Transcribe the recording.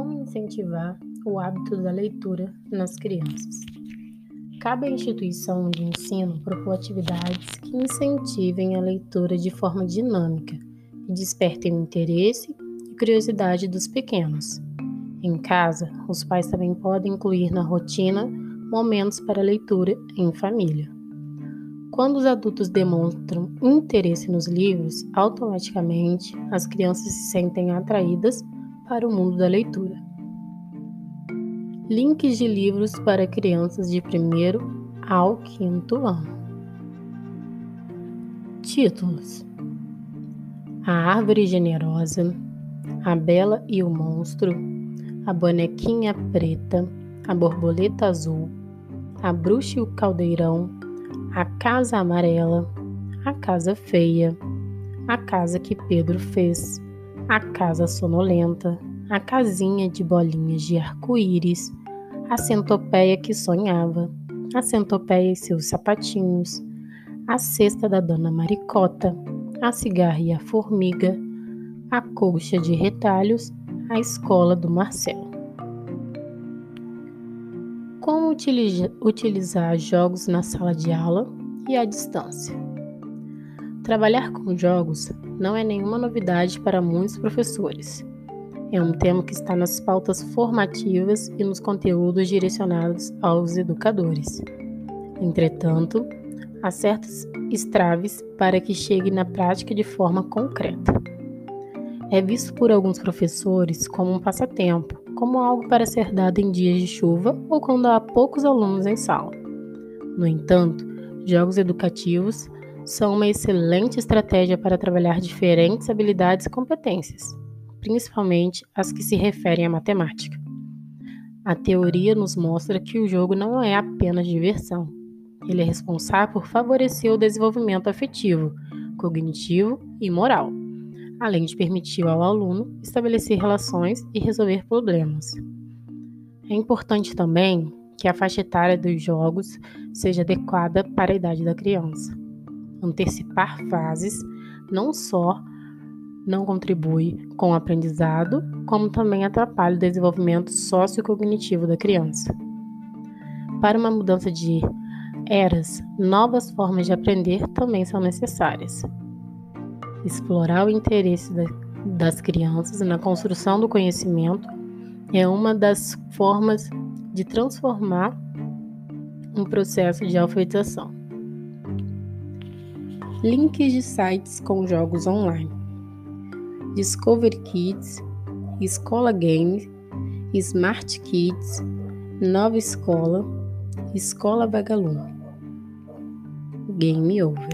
incentivar o hábito da leitura nas crianças. Cabe à instituição de ensino propor atividades que incentivem a leitura de forma dinâmica e despertem o interesse e curiosidade dos pequenos. Em casa, os pais também podem incluir na rotina momentos para leitura em família. Quando os adultos demonstram interesse nos livros, automaticamente as crianças se sentem atraídas para o mundo da leitura. Links de livros para crianças de primeiro ao quinto ano. Títulos: A Árvore Generosa, A Bela e o Monstro, A Bonequinha Preta, A Borboleta Azul, A Bruxa e o Caldeirão, A Casa Amarela, A Casa Feia, A Casa que Pedro Fez, A Casa Sonolenta, A Casinha de Bolinhas de Arco-Íris, a centopeia que sonhava, a centopeia e seus sapatinhos, a cesta da dona Maricota, a cigarra e a formiga, a colcha de retalhos, a escola do Marcelo. Como utilizar jogos na sala de aula e à distância? Trabalhar com jogos não é nenhuma novidade para muitos professores. É um tema que está nas pautas formativas e nos conteúdos direcionados aos educadores. Entretanto, há certos estraves para que chegue na prática de forma concreta. É visto por alguns professores como um passatempo, como algo para ser dado em dias de chuva ou quando há poucos alunos em sala. No entanto, jogos educativos são uma excelente estratégia para trabalhar diferentes habilidades e competências principalmente as que se referem à matemática. A teoria nos mostra que o jogo não é apenas diversão. Ele é responsável por favorecer o desenvolvimento afetivo, cognitivo e moral, além de permitir ao aluno estabelecer relações e resolver problemas. É importante também que a faixa etária dos jogos seja adequada para a idade da criança. Antecipar fases não só não contribui com o aprendizado, como também atrapalha o desenvolvimento sociocognitivo da criança. Para uma mudança de eras, novas formas de aprender também são necessárias. Explorar o interesse das crianças na construção do conhecimento é uma das formas de transformar um processo de alfabetização. Links de sites com jogos online. Discover Kids, Escola Game, Smart Kids, Nova Escola, Escola Vagalume. Game Over.